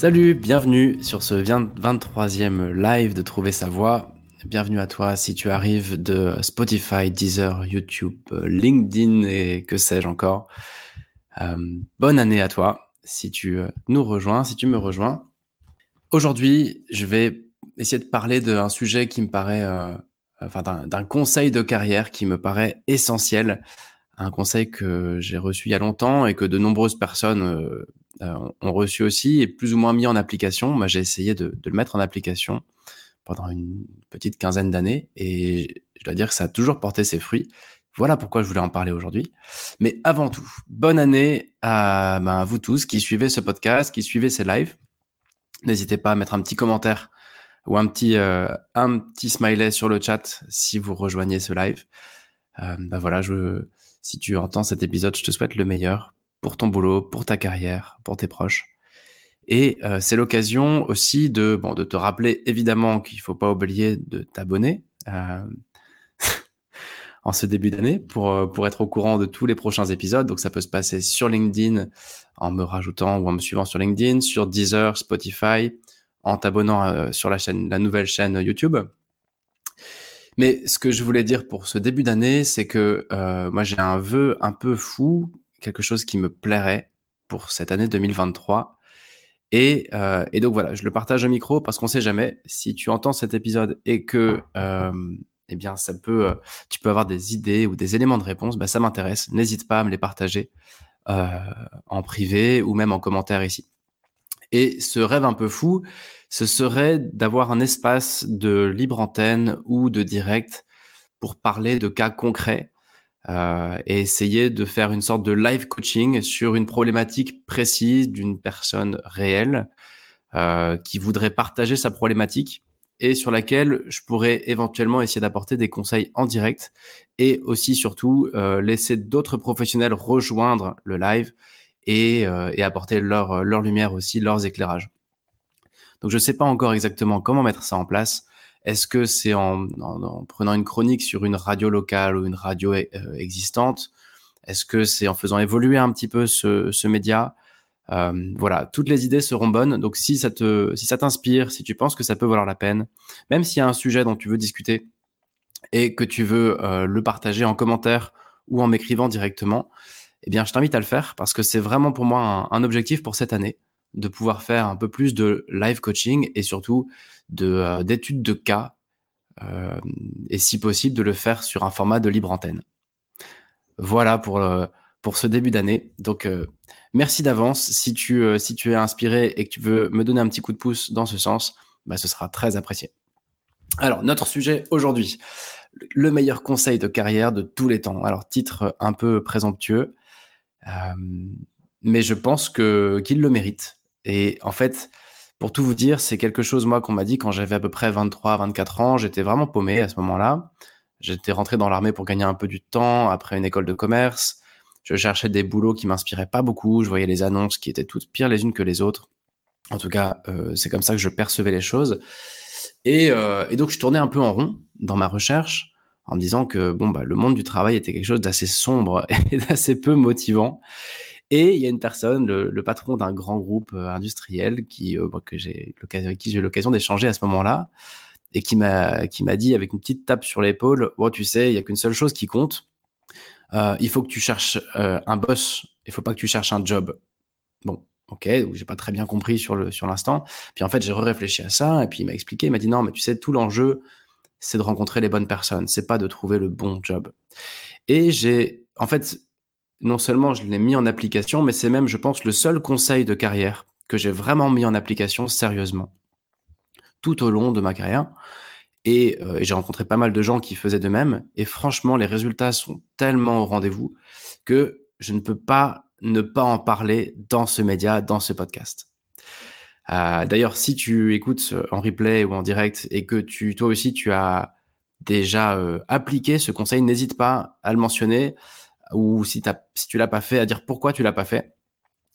Salut, bienvenue sur ce 23e live de Trouver sa voix. Bienvenue à toi si tu arrives de Spotify, Deezer, YouTube, LinkedIn et que sais-je encore. Euh, bonne année à toi si tu euh, nous rejoins, si tu me rejoins. Aujourd'hui, je vais essayer de parler d'un sujet qui me paraît, euh, enfin d'un conseil de carrière qui me paraît essentiel, un conseil que j'ai reçu il y a longtemps et que de nombreuses personnes ont reçu aussi et plus ou moins mis en application. Moi, j'ai essayé de, le mettre en application pendant une petite quinzaine d'années et je dois dire que ça a toujours porté ses fruits. Voilà pourquoi je voulais en parler aujourd'hui. Mais avant tout, bonne année à, ben, vous tous qui suivez ce podcast, qui suivez ces lives. N'hésitez pas à mettre un petit commentaire ou un petit, euh, un petit smiley sur le chat si vous rejoignez ce live. Euh, ben voilà, je, si tu entends cet épisode, je te souhaite le meilleur pour ton boulot, pour ta carrière, pour tes proches. Et euh, c'est l'occasion aussi de, bon, de te rappeler évidemment qu'il faut pas oublier de t'abonner euh, en ce début d'année pour, euh, pour être au courant de tous les prochains épisodes. Donc ça peut se passer sur LinkedIn en me rajoutant ou en me suivant sur LinkedIn, sur Deezer, Spotify, en t'abonnant sur la chaîne, la nouvelle chaîne YouTube. Mais ce que je voulais dire pour ce début d'année, c'est que moi j'ai un vœu un peu fou quelque chose qui me plairait pour cette année 2023. Et, euh, et donc voilà, je le partage au micro parce qu'on sait jamais si tu entends cet épisode et que euh, eh bien ça peut, tu peux avoir des idées ou des éléments de réponse, bah, ça m'intéresse. N'hésite pas à me les partager euh, en privé ou même en commentaire ici. Et ce rêve un peu fou, ce serait d'avoir un espace de libre antenne ou de direct pour parler de cas concrets euh, et essayer de faire une sorte de live coaching sur une problématique précise d'une personne réelle euh, qui voudrait partager sa problématique et sur laquelle je pourrais éventuellement essayer d'apporter des conseils en direct et aussi surtout euh, laisser d'autres professionnels rejoindre le live et, euh, et apporter leur, leur lumière aussi, leurs éclairages. Donc je ne sais pas encore exactement comment mettre ça en place. Est-ce que c'est en, prenant une chronique sur une radio locale ou une radio euh, existante Est-ce que c'est en faisant évoluer un petit peu ce, média euh, Voilà, toutes les idées seront bonnes. Donc si ça te, si ça t'inspire, si tu penses que ça peut valoir la peine, même s'il y a un sujet dont tu veux discuter et que tu veux euh, le partager en commentaire ou en m'écrivant directement, eh bien je t'invite à le faire parce que c'est vraiment pour moi un objectif pour cette année de pouvoir faire un peu plus de live coaching et surtout d'études de cas euh, et si possible de le faire sur un format de libre antenne. Voilà pour euh, pour ce début d'année. Donc merci d'avance si tu si tu es inspiré et que tu veux me donner un petit coup de pouce dans ce sens, bah, ce sera très apprécié. Alors notre sujet aujourd'hui, le meilleur conseil de carrière de tous les temps. Alors titre un peu présomptueux, mais je pense que qu'il le mérite et en fait, pour tout vous dire, c'est quelque chose, moi, qu'on m'a dit quand j'avais à peu près 23, 24 ans. J'étais vraiment paumé à ce moment-là. J'étais rentré dans l'armée pour gagner un peu du temps après une école de commerce. Je cherchais des boulots qui m'inspiraient pas beaucoup. Je voyais les annonces qui étaient toutes pires les unes que les autres. En tout cas, euh, c'est comme ça que je percevais les choses. Et, euh, et, donc, je tournais un peu en rond dans ma recherche en me disant que bon, bah, le monde du travail était quelque chose d'assez sombre et d'assez peu motivant. Et il y a une personne, le, patron d'un grand groupe euh, industriel, qui, euh, que j'ai avec qui j'ai eu l'occasion d'échanger à ce moment-là, et qui m'a dit avec une petite tape sur l'épaule, oh, tu sais, il y a qu'une seule chose qui compte. Euh, il faut que tu cherches un boss. Il faut pas que tu cherches un job. Bon, ok, j'ai pas très bien compris sur le sur l'instant. Puis en fait, j'ai réfléchi à ça, et puis il m'a expliqué, il m'a dit non, mais tu sais, tout l'enjeu, c'est de rencontrer les bonnes personnes. C'est pas de trouver le bon job. Et j'ai, en fait, non seulement je l'ai mis en application, mais c'est même, je pense, le seul conseil de carrière que j'ai vraiment mis en application sérieusement tout au long de ma carrière. Et, euh, j'ai rencontré pas mal de gens qui faisaient de même. Et franchement, les résultats sont tellement au rendez-vous que je ne peux pas ne pas en parler dans ce média, dans ce podcast. Euh, d'ailleurs, si tu écoutes en replay ou en direct et que tu, toi aussi, tu as déjà euh, appliqué ce conseil, n'hésite pas à le mentionner ou si, tu l'as pas fait, à dire pourquoi tu l'as pas fait.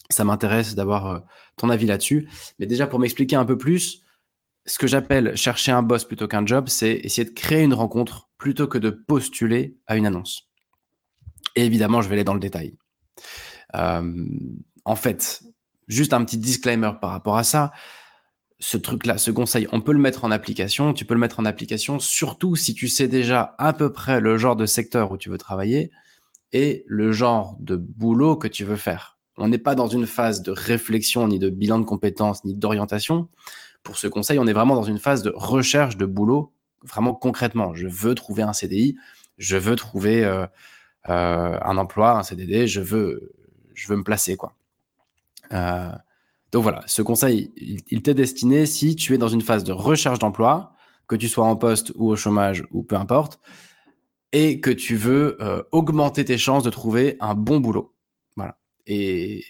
Ça m'intéresse d'avoir euh, ton avis là-dessus. Mais déjà, pour m'expliquer un peu plus, ce que j'appelle chercher un boss plutôt qu'un job, c'est essayer de créer une rencontre plutôt que de postuler à une annonce. Et évidemment, je vais aller dans le détail. Euh, en fait, juste un petit disclaimer par rapport à ça. Ce truc-là, ce conseil, on peut le mettre en application. Tu peux le mettre en application, surtout si tu sais déjà à peu près le genre de secteur où tu veux travailler et le genre de boulot que tu veux faire. On n'est pas dans une phase de réflexion, ni de bilan de compétences, ni d'orientation. Pour ce conseil, on est vraiment dans une phase de recherche de boulot, vraiment concrètement. Je veux trouver un CDI, je veux trouver euh, euh, un emploi, un CDD, je veux, je veux me placer, quoi. Euh, donc voilà, ce conseil, il, t'est destiné si tu es dans une phase de recherche d'emploi, que tu sois en poste ou au chômage ou peu importe, et que tu veux euh, augmenter tes chances de trouver un bon boulot. Voilà. Et,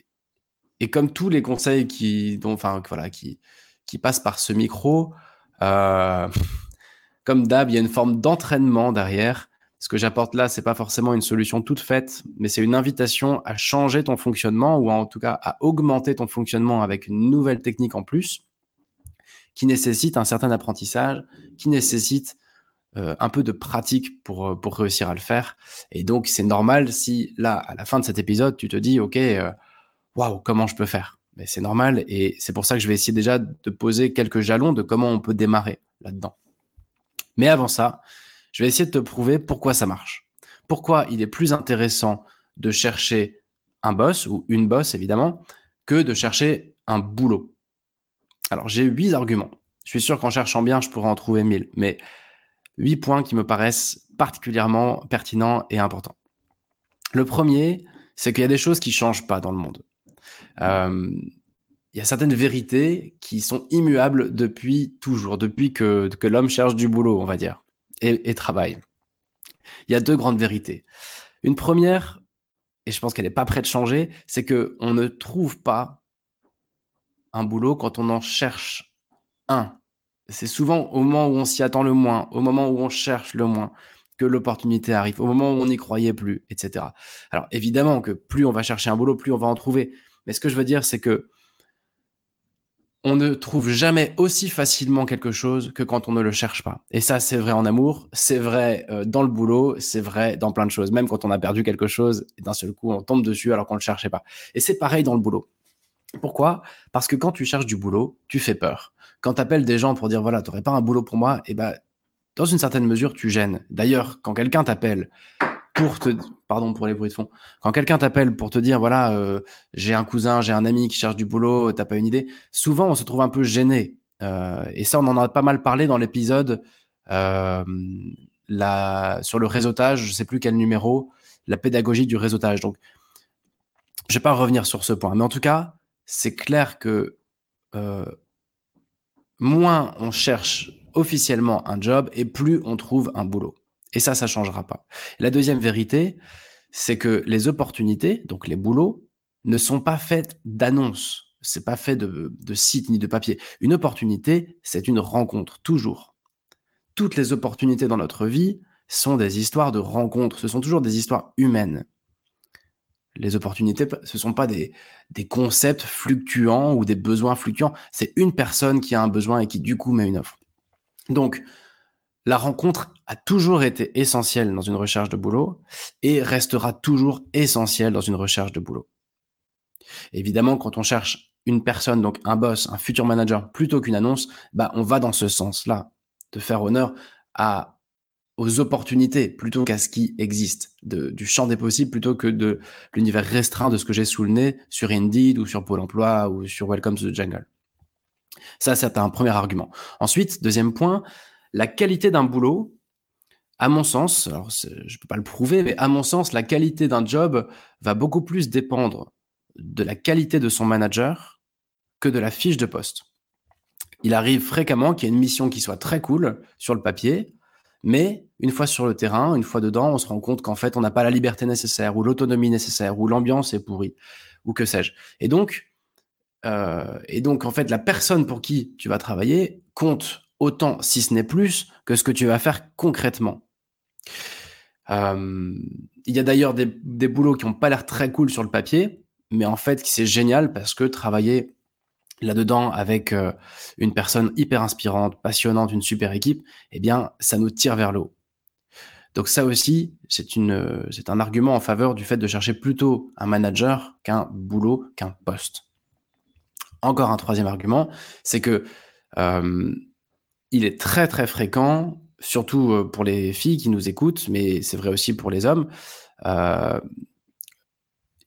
et comme tous les conseils qui, dont, voilà, qui, qui passent par ce micro, euh, comme d'hab, il y a une forme d'entraînement derrière ce que j'apporte là, c'est pas forcément une solution toute faite, mais c'est une invitation à changer ton fonctionnement ou en tout cas à augmenter ton fonctionnement avec une nouvelle technique en plus qui nécessite un certain apprentissage, qui nécessite euh, un peu de pratique pour, euh, pour réussir à le faire. Et donc, c'est normal si là, à la fin de cet épisode, tu te dis, OK, euh, waouh, comment je peux faire? Mais c'est normal et c'est pour ça que je vais essayer déjà de poser quelques jalons de comment on peut démarrer là-dedans. Mais avant ça, je vais essayer de te prouver pourquoi ça marche. Pourquoi il est plus intéressant de chercher un boss ou une boss évidemment que de chercher un boulot. Alors j'ai huit arguments. Je suis sûr qu'en cherchant bien, je pourrais en trouver mille, mais huit points qui me paraissent particulièrement pertinents et importants. Le premier, c'est qu'il y a des choses qui changent pas dans le monde. Euh, il y a certaines vérités qui sont immuables depuis toujours, depuis que, l'homme cherche du boulot, on va dire et, travail. Il y a deux grandes vérités. Une première, et je pense qu'elle n'est pas prête de changer, c'est que on ne trouve pas un boulot quand on en cherche un. C'est souvent au moment où on s'y attend le moins, au moment où on cherche le moins, que l'opportunité arrive, au moment où on n'y croyait plus, etc. Alors évidemment que plus on va chercher un boulot, plus on va en trouver. Mais ce que je veux dire, c'est que on ne trouve jamais aussi facilement quelque chose que quand on ne le cherche pas. Et ça, c'est vrai en amour, c'est vrai euh, dans le boulot, c'est vrai dans plein de choses. Même quand on a perdu quelque chose, d'un seul coup, on tombe dessus alors qu'on ne le cherchait pas. Et c'est pareil dans le boulot. Pourquoi? Parce que quand tu cherches du boulot, tu fais peur. Quand tu appelles des gens pour dire voilà, tu n'aurais pas un boulot pour moi, et eh ben, dans une certaine mesure, tu gênes. D'ailleurs, quand quelqu'un t'appelle pour te, pardon pour les bruits de fond, quand quelqu'un t'appelle pour te dire voilà, euh, j'ai un cousin, j'ai un ami qui cherche du boulot, t'as pas une idée, souvent on se trouve un peu gêné. Euh, et ça, on en a pas mal parlé dans l'épisode euh, sur le réseautage, je sais plus quel numéro, la pédagogie du réseautage. Donc, je vais pas revenir sur ce point, mais en tout cas, c'est clair que moins on cherche officiellement un job et plus on trouve un boulot. Et ça, ça changera pas. La deuxième vérité, c'est que les opportunités, donc les boulots, ne sont pas faites d'annonces. C'est pas fait de, de site ni de papier. Une opportunité, c'est une rencontre, toujours. Toutes les opportunités dans notre vie sont des histoires de rencontres. Ce sont toujours des histoires humaines. Les opportunités, ce ne sont pas des, des concepts fluctuants ou des besoins fluctuants. C'est une personne qui a un besoin et qui, du coup, met une offre. Donc, la rencontre a toujours été essentielle dans une recherche de boulot et restera toujours essentielle dans une recherche de boulot. Évidemment, quand on cherche une personne, donc un boss, un futur manager, plutôt qu'une annonce, bah, on va dans ce sens-là, de faire honneur à, aux opportunités plutôt qu'à ce qui existe, du champ des possibles plutôt que de l'univers restreint de ce que j'ai sous le nez sur Indeed ou sur Pôle emploi ou sur Welcome to the Jungle. Ça, c'est un premier argument. Ensuite, deuxième point, la qualité d'un boulot, à mon sens, alors je ne peux pas le prouver, mais à mon sens, la qualité d'un job va beaucoup plus dépendre de la qualité de son manager que de la fiche de poste. Il arrive fréquemment qu'il y ait une mission qui soit très cool sur le papier, mais une fois sur le terrain, une fois dedans, on se rend compte qu'en fait, on n'a pas la liberté nécessaire ou l'autonomie nécessaire ou l'ambiance est pourrie ou que sais-je. Et donc, euh, et donc, en fait, la personne pour qui tu vas travailler compte autant, si ce n'est plus, que ce que tu vas faire concrètement. Euh, il y a d'ailleurs des, des, boulots qui n'ont pas l'air très cool sur le papier, mais en fait, c'est génial parce que travailler là-dedans avec euh, une personne hyper inspirante, passionnante, une super équipe, eh bien, ça nous tire vers le haut. Donc ça aussi, c'est une, c'est un argument en faveur du fait de chercher plutôt un manager qu'un boulot, qu'un poste. Encore un troisième argument, c'est que euh, il est très très fréquent, surtout euh, pour les filles qui nous écoutent, mais c'est vrai aussi pour les hommes. Euh,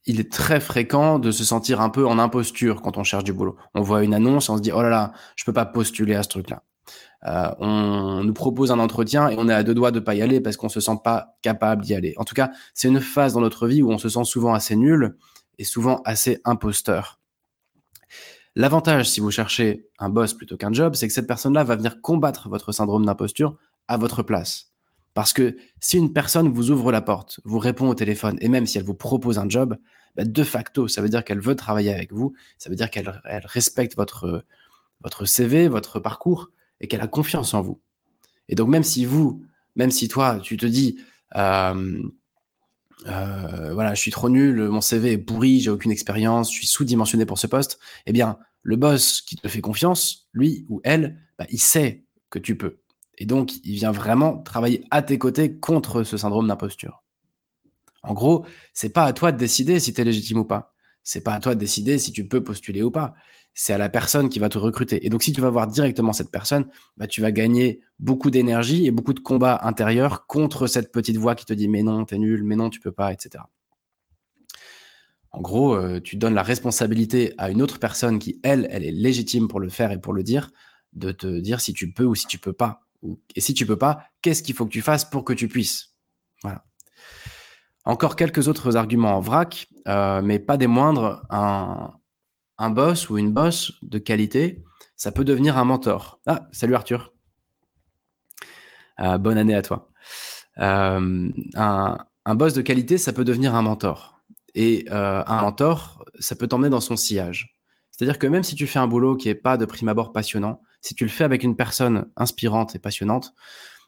il est très fréquent de se sentir un peu en imposture quand on cherche du boulot. On voit une annonce, on se dit oh là là, je peux pas postuler à ce truc-là. Euh, on nous propose un entretien et on est à deux doigts de pas y aller parce qu'on se sent pas capable d'y aller. En tout cas, c'est une phase dans notre vie où on se sent souvent assez nul et souvent assez imposteur. L'avantage, si vous cherchez un boss plutôt qu'un job, c'est que cette personne-là va venir combattre votre syndrome d'imposture à votre place. Parce que si une personne vous ouvre la porte, vous répond au téléphone, et même si elle vous propose un job, bah, de facto, ça veut dire qu'elle veut travailler avec vous, ça veut dire qu'elle respecte votre, CV, votre parcours, et qu'elle a confiance en vous. Et donc même si vous, même si toi, tu te dis, euh, voilà, je suis trop nul, mon CV est pourri, j'ai aucune expérience, je suis sous-dimensionné pour ce poste, eh bien, le boss qui te fait confiance, lui ou elle, bah, il sait que tu peux. Et donc, il vient vraiment travailler à tes côtés contre ce syndrome d'imposture. En gros, c'est pas à toi de décider si tu es légitime ou pas. C'est pas à toi de décider si tu peux postuler ou pas c'est à la personne qui va te recruter. Et donc, si tu vas voir directement cette personne, bah, tu vas gagner beaucoup d'énergie et beaucoup de combats intérieurs contre cette petite voix qui te dit mais non, t'es nul, mais non, tu peux pas, etc. En gros, euh, tu donnes la responsabilité à une autre personne qui, elle, elle est légitime pour le faire et pour le dire, de te dire si tu peux ou si tu peux pas. Et si tu peux pas, qu'est-ce qu'il faut que tu fasses pour que tu puisses? Voilà. Encore quelques autres arguments en vrac, euh, mais pas des moindres. Un, un boss ou une boss de qualité, ça peut devenir un mentor. Ah, salut Arthur. Euh, bonne année à toi. Euh, un, boss de qualité, ça peut devenir un mentor. Et un mentor, ça peut t'emmener dans son sillage. C'est-à-dire que même si tu fais un boulot qui n'est pas de prime abord passionnant, si tu le fais avec une personne inspirante et passionnante,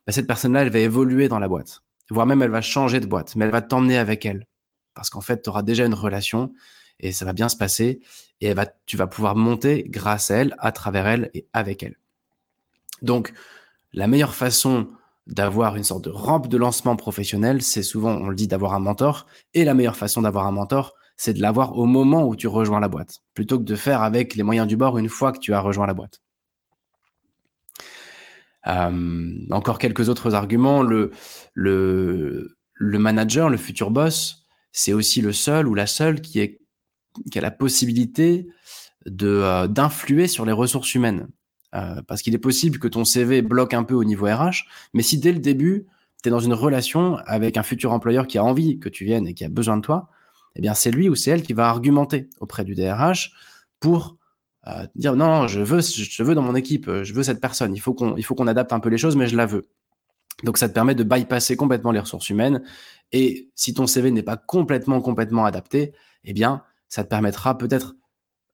bah, cette personne-là, elle va évoluer dans la boîte. Voire même, elle va changer de boîte, mais elle va t'emmener avec elle. Parce qu'en fait, tu auras déjà une relation et ça va bien se passer et va, tu vas pouvoir monter grâce à elle, à travers elle et avec elle. Donc, la meilleure façon d'avoir une sorte de rampe de lancement professionnel, c'est souvent, on le dit, d'avoir un mentor. Et la meilleure façon d'avoir un mentor, c'est de l'avoir au moment où tu rejoins la boîte, plutôt que de faire avec les moyens du bord une fois que tu as rejoint la boîte. Euh, encore quelques autres arguments. Le, le, le manager, le futur boss, c'est aussi le seul ou la seule qui est qui a la possibilité de euh, d'influer sur les ressources humaines. Euh, parce qu'il est possible que ton CV bloque un peu au niveau RH, mais si dès le début, tu es dans une relation avec un futur employeur qui a envie que tu viennes et qui a besoin de toi, eh bien c'est lui ou c'est elle qui va argumenter auprès du DRH pour euh, dire non, je veux, je veux dans mon équipe, je veux cette personne. Il faut qu'on, il faut qu'on adapte un peu les choses, mais je la veux. Donc ça te permet de bypasser complètement les ressources humaines. Et si ton CV n'est pas complètement complètement adapté, eh bien ça te permettra peut-être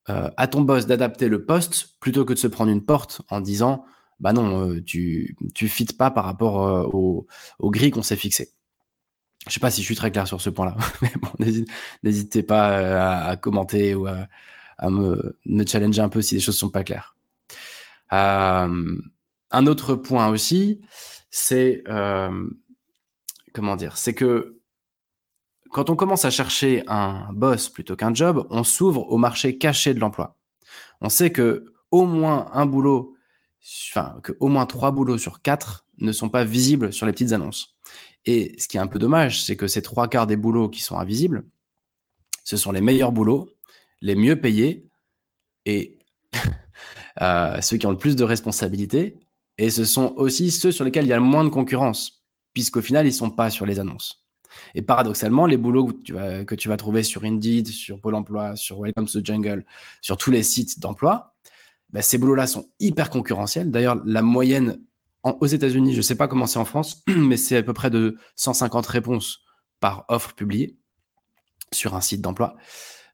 euh, à ton boss d'adapter le poste plutôt que de se prendre une porte en disant bah non, euh, tu tu fites pas par rapport euh, au, au gris qu'on s'est fixé. Je sais pas si je suis très clair sur ce point-là, mais bon, n'hésitez pas à, commenter ou à, me, me, challenger un peu si les choses sont pas claires. un autre point aussi, c'est comment dire, c'est que quand on commence à chercher un boss plutôt qu'un job, on s'ouvre au marché caché de l'emploi. On sait que au moins un boulot, enfin, moins trois boulots sur quatre ne sont pas visibles sur les petites annonces. Et ce qui est un peu dommage, c'est que ces trois quarts des boulots qui sont invisibles, ce sont les meilleurs boulots, les mieux payés et euh, ceux qui ont le plus de responsabilités. Et ce sont aussi ceux sur lesquels il y a le moins de concurrence, puisqu'au final, ils ne sont pas sur les annonces. Et paradoxalement, les boulots que tu vas, que tu vas trouver sur Indeed, sur Pôle emploi, sur Welcome to Jungle, sur tous les sites d'emploi, bah, ces boulots-là sont hyper concurrentiels. D'ailleurs, la moyenne aux États-Unis, je ne sais pas comment c'est en France, mais c'est à peu près de 150 réponses par offre publiée sur un site d'emploi.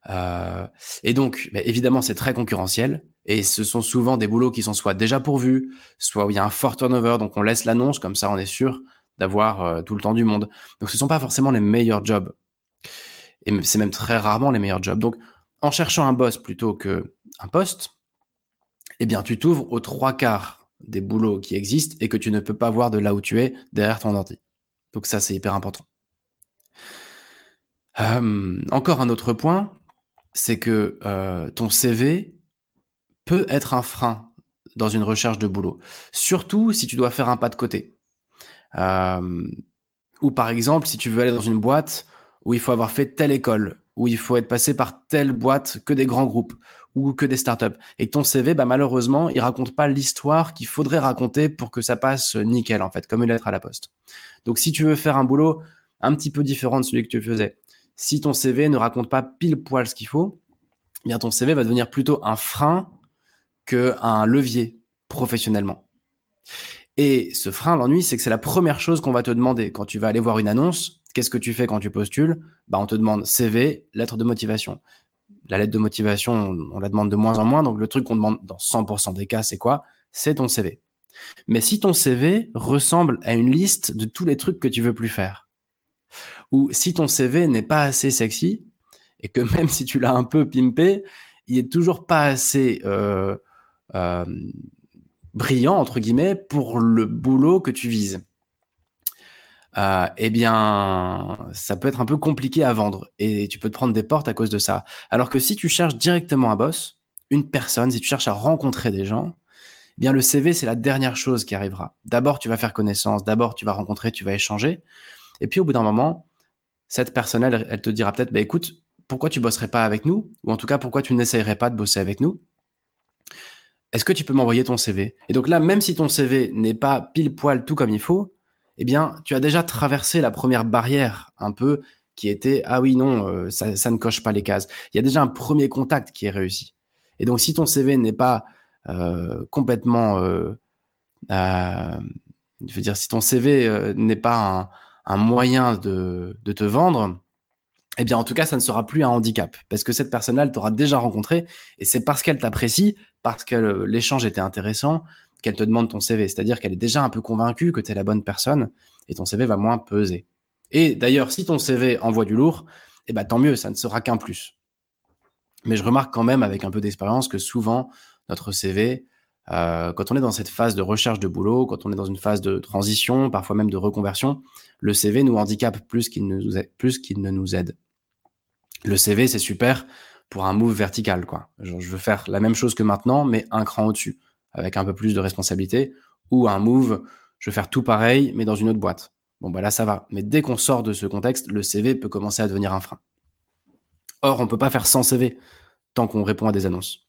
Euh, et donc, bah, évidemment, c'est très concurrentiel. Et ce sont souvent des boulots qui sont soit déjà pourvus, soit où il y a un fort turnover, donc on laisse l'annonce, comme ça on est sûr d'avoir euh, tout le temps du monde. Donc ce ne sont pas forcément les meilleurs jobs. Et c'est même très rarement les meilleurs jobs. Donc en cherchant un boss plutôt qu'un poste, eh bien tu t'ouvres aux trois quarts des boulots qui existent et que tu ne peux pas voir de là où tu es derrière ton ordi. Donc ça, c'est hyper important. Euh, encore un autre point, c'est que euh, ton CV peut être un frein dans une recherche de boulot. Surtout si tu dois faire un pas de côté. Euh, ou par exemple, si tu veux aller dans une boîte où il faut avoir fait telle école, où il faut être passé par telle boîte que des grands groupes ou que des startups. Et ton CV, bah, malheureusement, il raconte pas l'histoire qu'il faudrait raconter pour que ça passe nickel, en fait, comme une lettre à la poste. Donc, si tu veux faire un boulot un petit peu différent de celui que tu faisais, si ton CV ne raconte pas pile poil ce qu'il faut, eh bien ton CV va devenir plutôt un frein qu'un levier professionnellement. Et ce frein, l'ennui, c'est que c'est la première chose qu'on va te demander quand tu vas aller voir une annonce. Qu'est-ce que tu fais quand tu postules? Bah, On te demande CV, lettre de motivation. La lettre de motivation, on la demande de moins en moins. Donc le truc qu'on demande dans 100% des cas, c'est quoi? C'est ton CV. Mais si ton CV ressemble à une liste de tous les trucs que tu veux plus faire, ou si ton CV n'est pas assez sexy, et que même si tu l'as un peu pimpé, il est toujours pas assez euh, euh, brillant, entre guillemets, pour le boulot que tu vises. Euh, eh bien, ça peut être un peu compliqué à vendre et tu peux te prendre des portes à cause de ça. Alors que si tu cherches directement un boss, une personne, si tu cherches à rencontrer des gens, eh bien le CV c'est la dernière chose qui arrivera. D'abord tu vas faire connaissance, d'abord tu vas rencontrer, tu vas échanger, et puis au bout d'un moment, cette personne elle, te dira peut-être, bah, écoute, pourquoi tu bosserais pas avec nous, ou en tout cas pourquoi tu n'essayerais pas de bosser avec nous? Est-ce que tu peux m'envoyer ton CV Et donc là, même si ton CV n'est pas pile poil tout comme il faut, eh bien, tu as déjà traversé la première barrière un peu qui était ah oui non euh, ça, ne coche pas les cases. Il y a déjà un premier contact qui est réussi. Et donc si ton CV n'est pas euh, complètement, euh, je veux dire si ton CV n'est pas un, moyen de, de, te vendre, eh bien en tout cas ça ne sera plus un handicap parce que cette personne-là elle t'aura déjà rencontré et c'est parce qu'elle t'apprécie, parce que l'échange était intéressant, qu'elle te demande ton CV. C'est-à-dire qu'elle est déjà un peu convaincue que tu es la bonne personne et ton CV va moins peser. Et d'ailleurs, si ton CV envoie du lourd, eh ben, tant mieux, ça ne sera qu'un plus. Mais je remarque quand même avec un peu d'expérience que souvent, notre CV, euh, quand on est dans cette phase de recherche de boulot, quand on est dans une phase de transition, parfois même de reconversion, le CV nous handicape plus qu'il ne, nous aide, ne. Le CV, c'est super pour un move vertical. Quoi. je veux faire la même chose que maintenant, mais un cran au-dessus avec un peu plus de responsabilité, ou un move, je vais faire tout pareil, mais dans une autre boîte. Bon, bah là, ça va. Mais dès qu'on sort de ce contexte, le CV peut commencer à devenir un frein. Or, on peut pas faire sans CV tant qu'on répond à des annonces.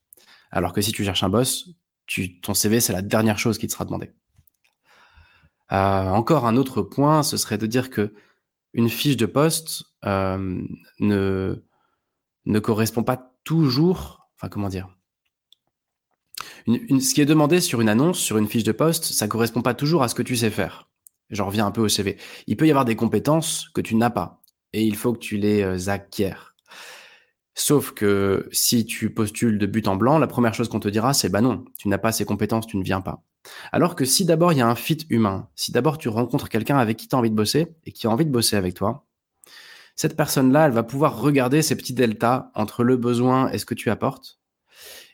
Alors que si tu cherches un boss, tu, ton CV, c'est la dernière chose qui te sera demandée. Euh, encore un autre point, ce serait de dire que une fiche de poste euh, ne, ne correspond pas toujours, enfin comment dire, ce qui est demandé sur une annonce, sur une fiche de poste, ça correspond pas toujours à ce que tu sais faire. J'en reviens un peu au CV. Il peut y avoir des compétences que tu n'as pas et il faut que tu les euh, acquières. Sauf que si tu postules de but en blanc, la première chose qu'on te dira, c'est bah non, tu n'as pas ces compétences, tu ne viens pas. Alors que si d'abord il y a un fit humain, si d'abord tu rencontres quelqu'un avec qui tu as envie de bosser et qui a envie de bosser avec toi, cette personne-là, elle va pouvoir regarder ces petits deltas entre le besoin et ce que tu apportes.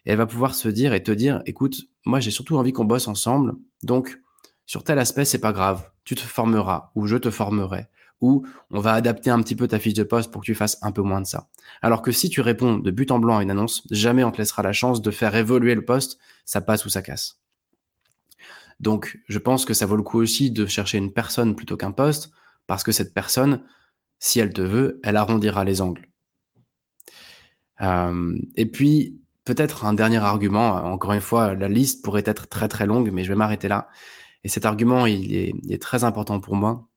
Et elle va pouvoir se dire et te dire, écoute, moi j'ai surtout envie qu'on bosse ensemble, donc sur tel aspect c'est pas grave, tu te formeras ou je te formerai ou on va adapter un petit peu ta fiche de poste pour que tu fasses un peu moins de ça. Alors que si tu réponds de but en blanc à une annonce, jamais on te laissera la chance de faire évoluer le poste, ça passe ou ça casse. Donc, je pense que ça vaut le coup aussi de chercher une personne plutôt qu'un poste, parce que cette personne, si elle te veut, elle arrondira les angles. Euh, et puis, peut-être un dernier argument. Encore une fois, la liste pourrait être très très longue, mais je vais m'arrêter là. Et cet argument, il est, très important pour moi.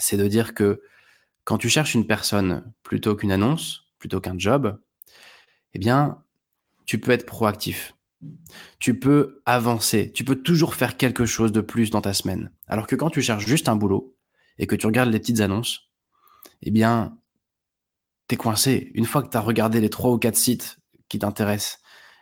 C'est de dire que quand tu cherches une personne plutôt qu'une annonce, plutôt qu'un job, eh bien, tu peux être proactif. Tu peux avancer. Tu peux toujours faire quelque chose de plus dans ta semaine. Alors que quand tu cherches juste un boulot et que tu regardes les petites annonces, eh bien, t'es coincé. Une fois que tu as regardé les trois ou quatre sites qui t'intéressent,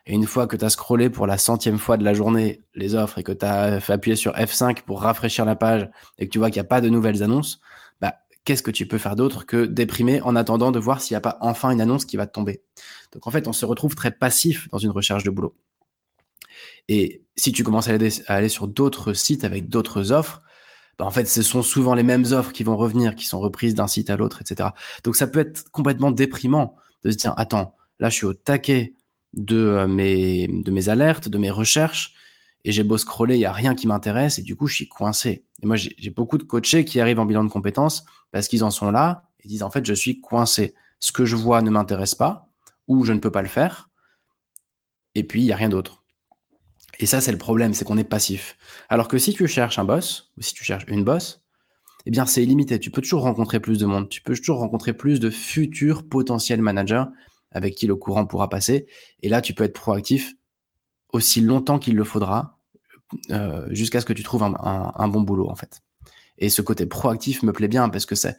et une fois que tu as scrollé pour la centième fois de la journée les offres et que tu as fait appuyer sur F5 pour rafraîchir la page et que tu vois qu'il n'y a pas de nouvelles annonces, bah, qu'est-ce que tu peux faire d'autre que déprimer en attendant de voir s'il n'y a pas enfin une annonce qui va te tomber? Donc en fait, on se retrouve très passif dans une recherche de boulot. Et si tu commences à aller, sur d'autres sites avec d'autres offres, bah en fait, ce sont souvent les mêmes offres qui vont revenir, qui sont reprises d'un site à l'autre, etc. Donc ça peut être complètement déprimant de se dire, attends, là je suis au taquet de euh, mes, de mes alertes, de mes recherches, et j'ai beau scroller, il n'y a rien qui m'intéresse, et du coup je suis coincé. Et moi j'ai beaucoup de coachés qui arrivent en bilan de compétences parce qu'ils en sont là et disent en fait je suis coincé. Ce que je vois ne m'intéresse pas, ou je ne peux pas le faire, et puis il n'y a rien d'autre. Et ça, c'est le problème, c'est qu'on est passif. Alors que si tu cherches un boss, ou si tu cherches une boss, eh bien, c'est illimité. Tu peux toujours rencontrer plus de monde. Tu peux toujours rencontrer plus de futurs potentiels managers avec qui le courant pourra passer. Et là, tu peux être proactif aussi longtemps qu'il le faudra, euh, jusqu'à ce que tu trouves un, bon boulot, en fait. Et ce côté proactif me plaît bien parce que c'est,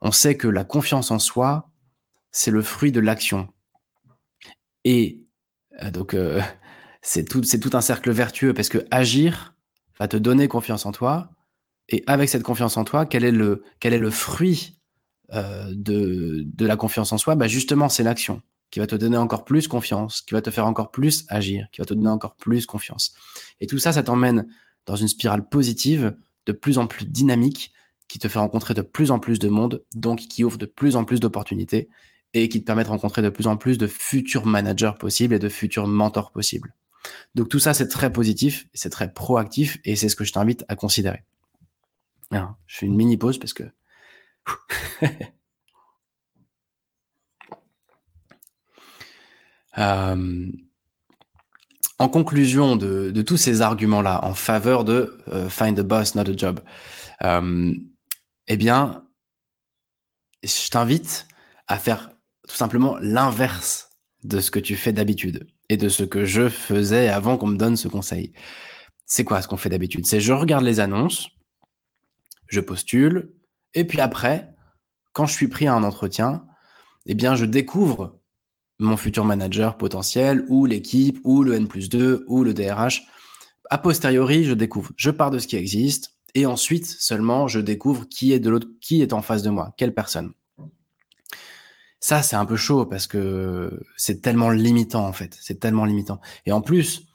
on sait que la confiance en soi, c'est le fruit de l'action. Et euh, donc, euh, c'est tout, c'est un cercle vertueux parce que agir va te donner confiance en toi. Et avec cette confiance en toi, quel est le fruit euh, de, de la confiance en soi bah Justement, c'est l'action qui va te donner encore plus confiance, qui va te faire encore plus agir, qui va te donner encore plus confiance. Et tout ça, ça t'emmène dans une spirale positive, de plus en plus dynamique, qui te fait rencontrer de plus en plus de monde, donc qui ouvre de plus en plus d'opportunités et qui te permet de rencontrer de plus en plus de futurs managers possibles et de futurs mentors possibles. Donc tout ça, c'est très positif, c'est très proactif et c'est ce que je t'invite à considérer. Alors, je fais une mini pause parce que... Euh, en conclusion de, tous ces arguments-là en faveur de euh, find a boss, not a job, euh, eh bien, je t'invite à faire tout simplement l'inverse de ce que tu fais d'habitude et de ce que je faisais avant qu'on me donne ce conseil. C'est quoi ce qu'on fait d'habitude? C'est je regarde les annonces, je postule, et puis après, quand je suis pris à un entretien, eh bien, je découvre mon futur manager potentiel, ou l'équipe, ou le N plus 2, ou le DRH. A posteriori, je découvre, je pars de ce qui existe, et ensuite seulement je découvre qui est de l'autre, qui est en face de moi, quelle personne. Ça, c'est un peu chaud parce que c'est tellement limitant, en fait. C'est tellement limitant. Et en plus,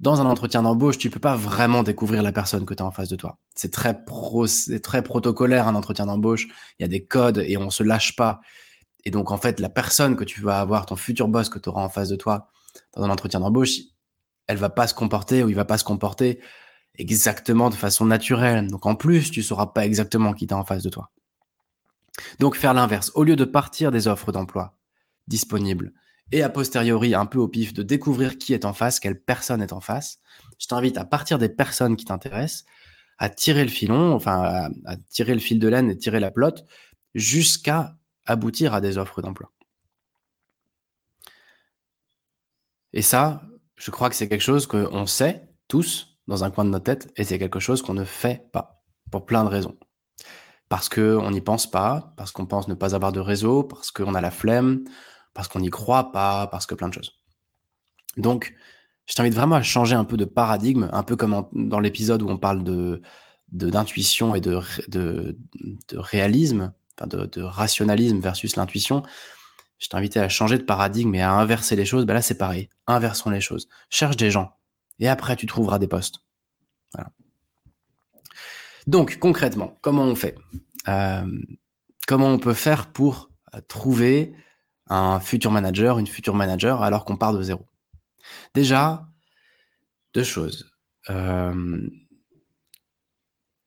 dans un entretien d'embauche, tu peux pas vraiment découvrir la personne que tu as en face de toi. C'est très pro, très protocolaire, un entretien d'embauche. Il y a des codes et on se lâche pas. Et donc, en fait, la personne que tu vas avoir, ton futur boss que tu auras en face de toi dans un entretien d'embauche, elle va pas se comporter ou il va pas se comporter exactement de façon naturelle. Donc, en plus, tu sauras pas exactement qui t'as en face de toi. Donc faire l'inverse, au lieu de partir des offres d'emploi disponibles et a posteriori un peu au pif de découvrir qui est en face, quelle personne est en face, je t'invite à partir des personnes qui t'intéressent, à tirer le filon, enfin à, tirer le fil de laine et tirer la plotte jusqu'à aboutir à des offres d'emploi. Et ça, je crois que c'est quelque chose qu'on sait tous dans un coin de notre tête et c'est quelque chose qu'on ne fait pas pour plein de raisons parce qu'on n'y pense pas, parce qu'on pense ne pas avoir de réseau, parce qu'on a la flemme, parce qu'on n'y croit pas, parce que plein de choses. Donc, je t'invite vraiment à changer un peu de paradigme, un peu comme dans l'épisode où on parle de d'intuition et de, de, réalisme, de, rationalisme versus l'intuition. Je t'invite à changer de paradigme et à inverser les choses. Ben là, c'est pareil. Inversons les choses. Cherche des gens. Et après, tu trouveras des postes. Donc, concrètement, comment on fait? Euh, Comment on peut faire pour euh, trouver un futur manager, une future manager, alors qu'on part de zéro Déjà, deux choses. Euh,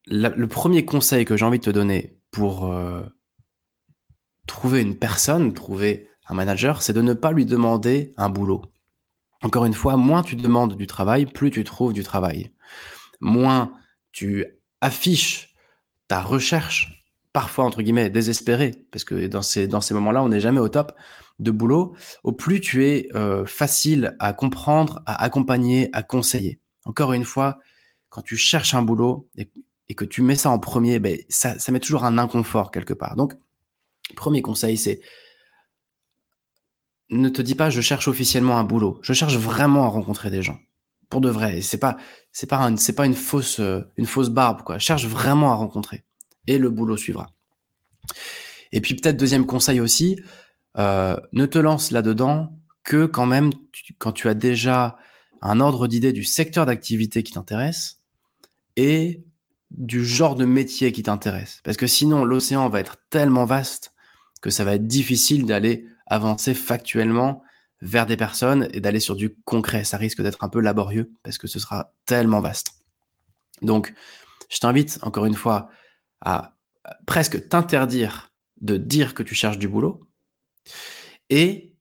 le premier conseil que j'ai envie de te donner pour trouver une personne, trouver un manager, c'est de ne pas lui demander un boulot. Encore une fois, moins tu demandes du travail, plus tu trouves du travail. Moins tu affiche ta recherche, parfois entre guillemets désespérée, parce que dans ces, dans ces moments-là, on n'est jamais au top de boulot, au plus tu es euh, facile à comprendre, à accompagner, à conseiller. Encore une fois, quand tu cherches un boulot et, que tu mets ça en premier, ben, ça, ça met toujours un inconfort quelque part. Donc, premier conseil, c'est ne te dis pas je cherche officiellement un boulot. Je cherche vraiment à rencontrer des gens. Pour de vrai. C'est pas, c'est pas, c'est pas une fausse, euh, une fausse barbe quoi. cherche vraiment à rencontrer. Et le boulot suivra. Et puis peut-être deuxième conseil aussi, euh, ne te lance là-dedans que quand même quand tu as déjà un ordre d'idée du secteur d'activité qui t'intéresse et du genre de métier qui t'intéresse. Parce que sinon, l'océan va être tellement vaste que ça va être difficile d'aller avancer factuellement vers des personnes et d'aller sur du concret. Ça risque d'être un peu laborieux parce que ce sera tellement vaste. Donc, je t'invite encore une fois à presque t'interdire de dire que tu cherches du boulot et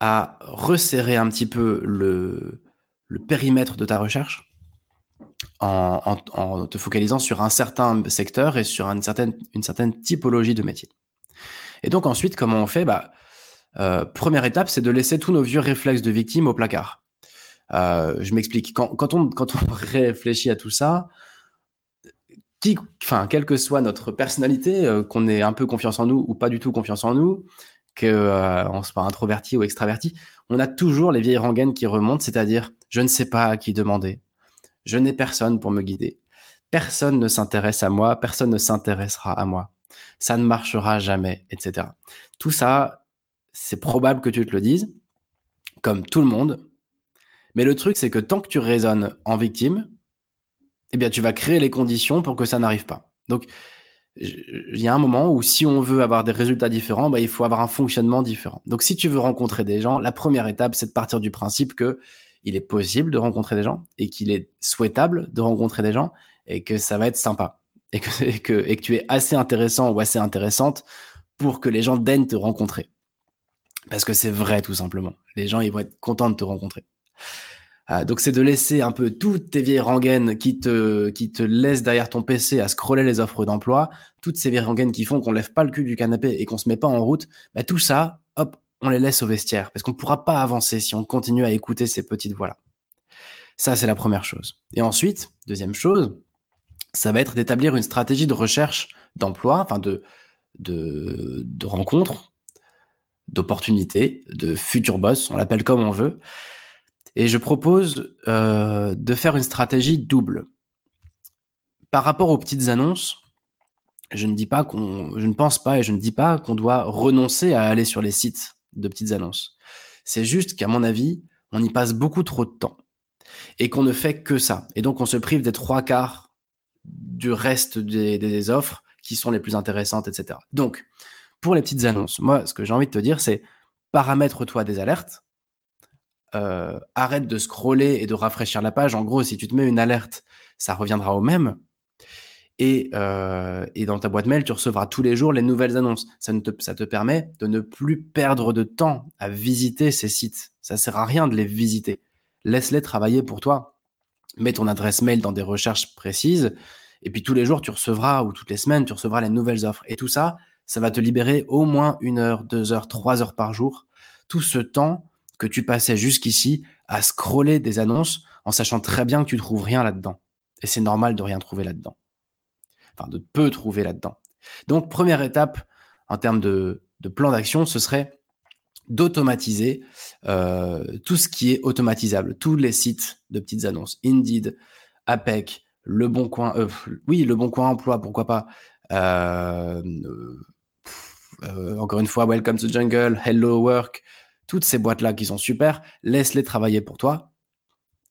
à resserrer un petit peu le, périmètre de ta recherche en, te focalisant sur un certain secteur et sur une certaine, typologie de métier. Et donc ensuite, comment on fait? Bah, euh, Première étape, c'est de laisser tous nos vieux réflexes de victime au placard. Euh, je m'explique. Quand on réfléchit à tout ça, enfin, quelle que soit notre personnalité, euh, qu'on ait un peu confiance en nous ou pas du tout confiance en nous, qu'on euh, soit introverti ou extraverti, on a toujours les vieilles rengaines qui remontent, c'est-à-dire je ne sais pas à qui demander, je n'ai personne pour me guider, personne ne s'intéresse à moi, personne ne s'intéressera à moi, ça ne marchera jamais, etc. Tout ça, c'est probable que tu te le dises, comme tout le monde, mais le truc c'est que tant que tu raisonnes en victime, eh bien tu vas créer les conditions pour que ça n'arrive pas. Donc il y a un moment où si on veut avoir des résultats différents, bah, il faut avoir un fonctionnement différent. Donc si tu veux rencontrer des gens, la première étape, c'est de partir du principe que il est possible de rencontrer des gens et qu'il est souhaitable de rencontrer des gens et que ça va être sympa et que, et que, tu es assez intéressant ou assez intéressante pour que les gens daignent te rencontrer. Parce que c'est vrai tout simplement. Les gens, ils vont être contents de te rencontrer. Euh, donc c'est de laisser un peu toutes tes vieilles rengaines qui te, qui te laissent derrière ton PC à scroller les offres d'emploi, toutes ces vieilles rengaines qui font qu'on lève pas le cul du canapé et qu'on se met pas en route, bah, tout ça, hop, on les laisse au vestiaire parce qu'on ne pourra pas avancer si on continue à écouter ces petites voix-là. Ça, c'est la première chose. Et ensuite, deuxième chose, ça va être d'établir une stratégie de recherche d'emploi, enfin de, de, de rencontres, d'opportunités, de futurs boss, on l'appelle comme on veut, et je propose euh, de faire une stratégie double. Par rapport aux petites annonces, je ne dis pas qu'on, je ne pense pas et je ne dis pas qu'on doit renoncer à aller sur les sites de petites annonces. C'est juste qu'à mon avis, on y passe beaucoup trop de temps et qu'on ne fait que ça. Et donc on se prive des trois quarts du reste des, des offres qui sont les plus intéressantes, etc. Donc, pour les petites annonces, moi, ce que j'ai envie de te dire, c'est paramètre-toi des alertes euh, arrête de scroller et de rafraîchir la page. En gros, si tu te mets une alerte, ça reviendra au même. Et, euh, et, dans ta boîte mail, tu recevras tous les jours les nouvelles annonces. Ça, te, ça te permet de ne plus perdre de temps à visiter ces sites. Ça sert à rien de les visiter. Laisse-les travailler pour toi. Mets ton adresse mail dans des recherches précises. Et puis tous les jours, tu recevras, ou toutes les semaines, tu recevras les nouvelles offres. Et tout ça, ça va te libérer au moins une heure, deux heures, trois heures par jour. Tout ce temps que tu passais jusqu'ici à scroller des annonces en sachant très bien que tu ne trouves rien là-dedans. Et c'est normal de rien trouver là-dedans. Enfin, de peu trouver là-dedans. Donc, première étape en termes de, plan d'action, ce serait d'automatiser euh, tout ce qui est automatisable, tous les sites de petites annonces, Indeed, APEC, Le Bon Coin, euh, oui, Le Bon Coin Emploi, pourquoi pas. Euh, encore une fois, Welcome to Jungle, Hello Work, toutes ces boîtes-là qui sont super, laisse-les travailler pour toi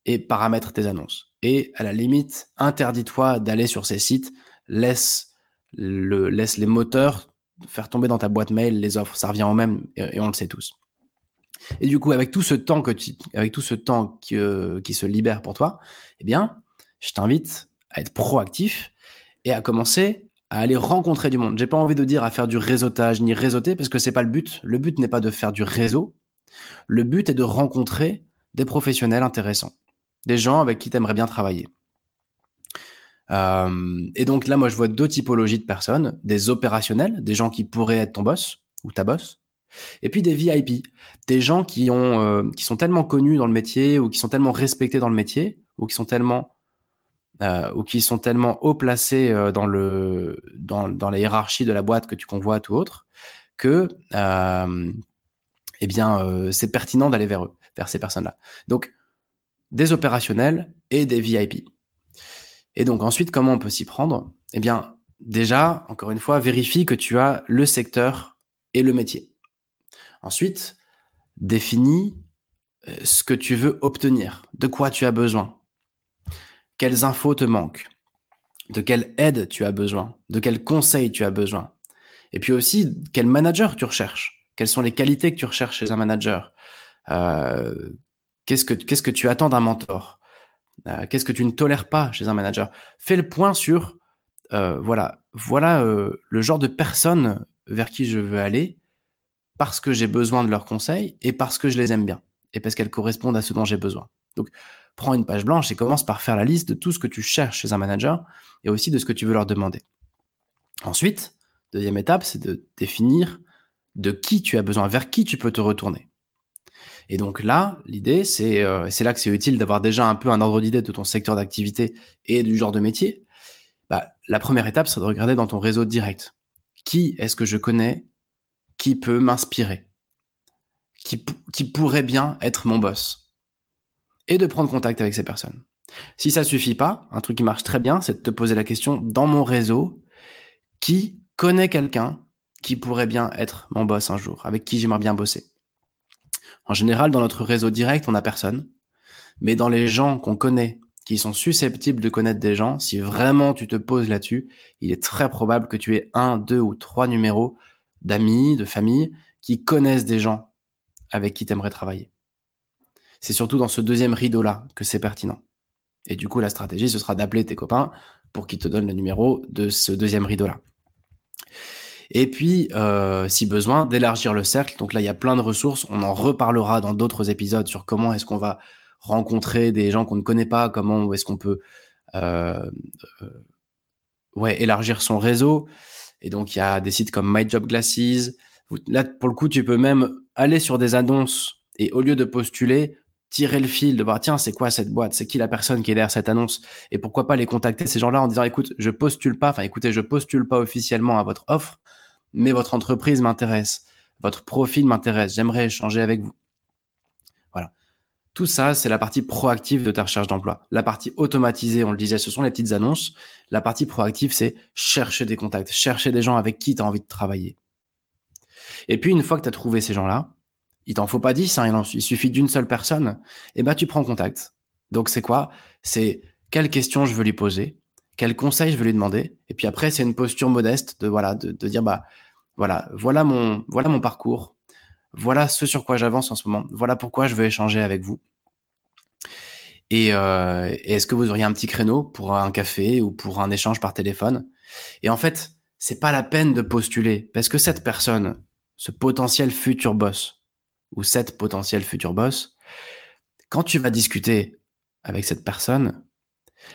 et paramètre tes annonces. Et à la limite, interdis-toi d'aller sur ces sites, laisse, le, laisse les moteurs faire tomber dans ta boîte mail les offres, ça revient au même et, on le sait tous. Et du coup, avec tout ce temps que tu, avec tout ce temps qui, euh, qui se libère pour toi, eh bien, je t'invite à être proactif et à commencer à aller rencontrer du monde. J'ai pas envie de dire à faire du réseautage ni réseauter parce que c'est pas le but. Le but n'est pas de faire du réseau, le but est de rencontrer des professionnels intéressants, des gens avec qui tu aimerais bien travailler. Euh, et donc là, moi, je vois deux typologies de personnes, des opérationnels, des gens qui pourraient être ton boss ou ta boss, et puis des VIP, des gens euh, qui sont tellement connus dans le métier ou qui sont tellement respectés dans le métier ou qui sont tellement, euh, ou qui sont tellement haut placés dans, le, dans la hiérarchie de la boîte que tu convoites ou autre, que eh bien, euh, c'est pertinent d'aller vers eux, vers ces personnes-là. Donc, des opérationnels et des VIP. Et donc, ensuite, comment on peut s'y prendre? Eh bien, déjà, encore une fois, vérifie que tu as le secteur et le métier. Ensuite, définis euh, ce que tu veux obtenir, de quoi tu as besoin, quelles infos te manquent, de quelle aide tu as besoin, de quels conseils tu as besoin, et puis aussi quel manager tu recherches, quelles sont les qualités que tu recherches chez un manager, euh, qu'est-ce que que tu attends d'un mentor, euh, qu'est-ce que tu ne tolères pas chez un manager? Fais le point sur voilà voilà le genre de personne vers qui je veux aller parce que j'ai besoin de leurs conseils et parce que je les aime bien et parce qu'elles correspondent à ce dont j'ai besoin. Donc, prends une page blanche et commence par faire la liste de tout ce que tu cherches chez un manager et aussi de ce que tu veux leur demander. Ensuite, deuxième étape, c'est de définir de qui tu as besoin, vers qui tu peux te retourner. Et donc là, l'idée, c'est euh, c'est là que c'est utile d'avoir déjà un peu un ordre d'idée de ton secteur d'activité et du genre de métier. Bah, la première étape, c'est de regarder dans ton réseau direct. Qui est-ce que je connais qui peut m'inspirer, qui, pourrait bien être mon boss, et de prendre contact avec ces personnes. Si ça suffit pas, un truc qui marche très bien, c'est de te poser la question dans mon réseau, qui connaît quelqu'un qui pourrait bien être mon boss un jour, avec qui j'aimerais bien bosser. En général, dans notre réseau direct, on n'a personne. Mais dans les gens qu'on connaît, qui sont susceptibles de connaître des gens, si vraiment tu te poses là-dessus, il est très probable que tu aies un, deux ou trois numéros d'amis, de famille qui connaissent des gens avec qui tu aimerais travailler. C'est surtout dans ce deuxième rideau-là que c'est pertinent. Et du coup, la stratégie, ce sera d'appeler tes copains pour qu'ils te donnent le numéro de ce deuxième rideau-là. Et puis, euh, si besoin, d'élargir le cercle. Donc là, il y a plein de ressources. On en reparlera dans d'autres épisodes sur comment est-ce qu'on va rencontrer des gens qu'on ne connaît pas, comment est-ce qu'on peut euh, euh, ouais, élargir son réseau. Et donc, il y a des sites comme My. Là, pour le coup, tu peux même aller sur des annonces et au lieu de postuler, tirer le fil, de voir, tiens, c'est quoi cette boîte? C'est qui la personne qui est derrière cette annonce? Et pourquoi pas les contacter, ces gens-là, en disant, écoute, je postule pas, enfin, écoutez, je postule pas officiellement à votre offre, mais votre entreprise m'intéresse. Votre profil m'intéresse. J'aimerais échanger avec vous. Tout ça, c'est la partie proactive de ta recherche d'emploi. La partie automatisée, on le disait, ce sont les petites annonces. La partie proactive, c'est chercher des contacts, chercher des gens avec qui tu as envie de travailler. Et puis, une fois que tu as trouvé ces gens-là, il t'en faut pas 10, hein, il, suffit d'une seule personne, et ben tu prends contact. Donc, c'est quoi? C'est quelles questions je veux lui poser, quels conseils je veux lui demander, et puis après, c'est une posture modeste de, voilà, de, de dire, bah, voilà, voilà mon, voilà mon parcours, voilà ce sur quoi j'avance en ce moment, voilà pourquoi je veux échanger avec vous. Euh, et, est-ce que vous auriez un petit créneau pour un café ou pour un échange par téléphone? Et en fait, c'est pas la peine de postuler parce que cette personne, ce potentiel futur boss ou cette potentielle future boss, quand tu vas discuter avec cette personne,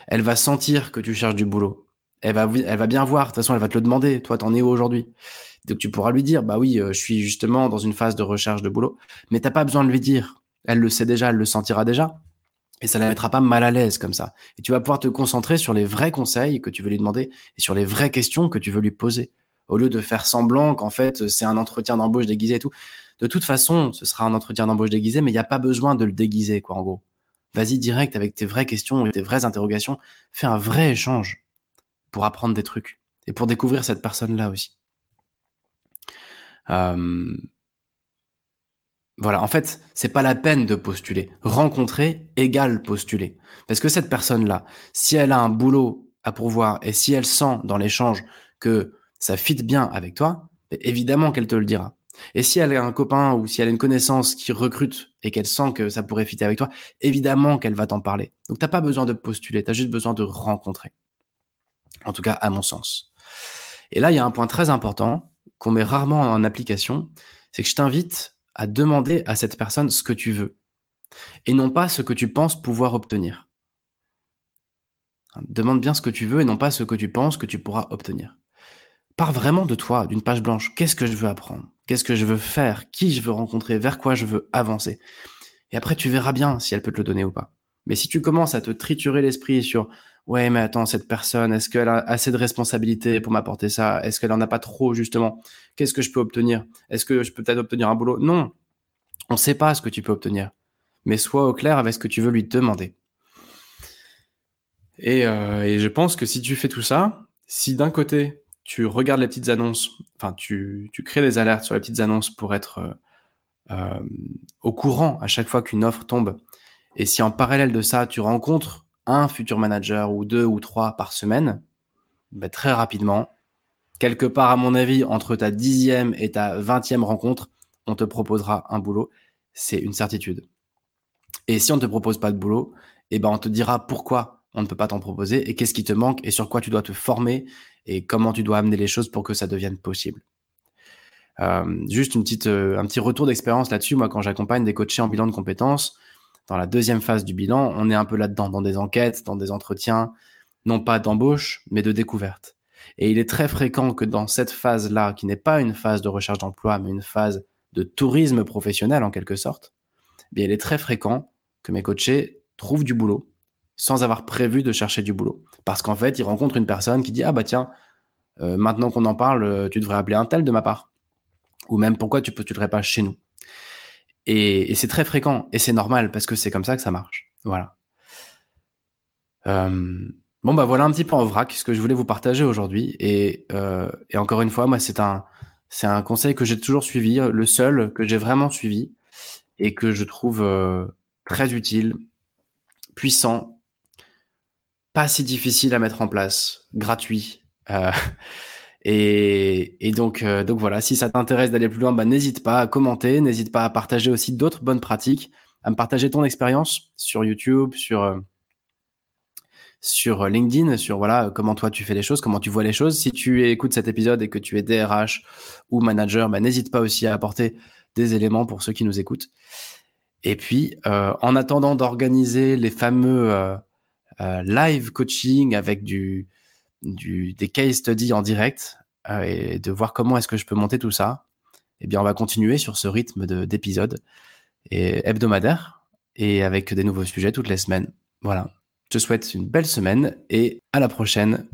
elle va sentir que tu cherches du boulot. Elle va, elle va bien voir, de toute façon, elle va te le demander. Toi, t'en es où aujourd'hui? Donc, tu pourras lui dire, bah oui, euh, je suis justement dans une phase de recherche de boulot. Mais t'as pas besoin de lui dire. Elle le sait déjà, elle le sentira déjà. Et ça ne la mettra pas mal à l'aise comme ça. Et tu vas pouvoir te concentrer sur les vrais conseils que tu veux lui demander et sur les vraies questions que tu veux lui poser. Au lieu de faire semblant qu'en fait, c'est un entretien d'embauche déguisé et tout. De toute façon, ce sera un entretien d'embauche déguisé, mais il n'y a pas besoin de le déguiser, quoi, en gros. Vas-y direct avec tes vraies questions et tes vraies interrogations. Fais un vrai échange pour apprendre des trucs et pour découvrir cette personne-là aussi. Euh, voilà, en fait, c'est pas la peine de postuler. Rencontrer égale postuler. Parce que cette personne-là, si elle a un boulot à pourvoir et si elle sent dans l'échange que ça fit bien avec toi, évidemment qu'elle te le dira. Et si elle a un copain ou si elle a une connaissance qui recrute et qu'elle sent que ça pourrait fitter avec toi, évidemment qu'elle va t'en parler. Donc t'as pas besoin de postuler, tu as juste besoin de rencontrer. En tout cas, à mon sens. Et là, il y a un point très important qu'on met rarement en application, c'est que je t'invite à demander à cette personne ce que tu veux et non pas ce que tu penses pouvoir obtenir. Demande bien ce que tu veux et non pas ce que tu penses que tu pourras obtenir. Pars vraiment de toi, d'une page blanche. Qu'est-ce que je veux apprendre? Qu'est-ce que je veux faire? Qui je veux rencontrer? Vers quoi je veux avancer? Et après, tu verras bien si elle peut te le donner ou pas. Mais si tu commences à te triturer l'esprit sur ouais, mais attends, cette personne, est-ce qu'elle a assez de responsabilités pour m'apporter ça? Est-ce qu'elle en a pas trop, justement? Qu'est-ce que je peux obtenir? Est-ce que je peux peut-être obtenir un boulot Non. On ne sait pas ce que tu peux obtenir, mais sois au clair avec ce que tu veux lui demander. Et, euh, je pense que si tu fais tout ça, si d'un côté tu regardes les petites annonces, enfin tu, crées des alertes sur les petites annonces pour être euh, euh, au courant à chaque fois qu'une offre tombe, et si en parallèle de ça tu rencontres un futur manager ou deux ou trois par semaine, ben, très rapidement, quelque part à mon avis entre ta dixième et ta vingtième rencontre, on te proposera un boulot, c'est une certitude. Et si on ne te propose pas de boulot, eh ben on te dira pourquoi on ne peut pas t'en proposer et qu'est-ce qui te manque et sur quoi tu dois te former et comment tu dois amener les choses pour que ça devienne possible. Euh, juste une petite, euh, un petit retour d'expérience là-dessus. Moi, quand j'accompagne des coachés en bilan de compétences, dans la deuxième phase du bilan, on est un peu là-dedans, dans des enquêtes, dans des entretiens, non pas d'embauche, mais de découverte. Et il est très fréquent que dans cette phase-là, qui n'est pas une phase de recherche d'emploi, mais une phase de tourisme professionnel en quelque sorte, eh bien, il est très fréquent que mes coachés trouvent du boulot sans avoir prévu de chercher du boulot. Parce qu'en fait, ils rencontrent une personne qui dit Ah bah tiens, euh, maintenant qu'on en parle, euh, tu devrais appeler un tel de ma part. Ou même pourquoi tu ne postulerais pas chez nous? Et, c'est très fréquent et c'est normal parce que c'est comme ça que ça marche. Voilà. Euh, bon bah voilà un petit peu en vrac ce que je voulais vous partager aujourd'hui. Et, et encore une fois, moi c'est un c'est un conseil que j'ai toujours suivi, le seul que j'ai vraiment suivi et que je trouve très utile, puissant, pas si difficile à mettre en place, gratuit. Euh, et, donc, euh, donc voilà, si ça t'intéresse d'aller plus loin, bah, n'hésite pas à commenter, n'hésite pas à partager aussi d'autres bonnes pratiques, à me partager ton expérience sur YouTube, sur euh, LinkedIn, sur voilà comment toi tu fais les choses, comment tu vois les choses. Si tu écoutes cet épisode et que tu es DRH ou manager, bah, n'hésite pas aussi à apporter des éléments pour ceux qui nous écoutent. Et puis, en attendant d'organiser les fameux live coaching avec du, des case studies en direct et de voir comment est-ce que je peux monter tout ça, eh bien, on va continuer sur ce rythme d'épisodes hebdomadaires et avec des nouveaux sujets toutes les semaines. Voilà. Je te souhaite une belle semaine et à la prochaine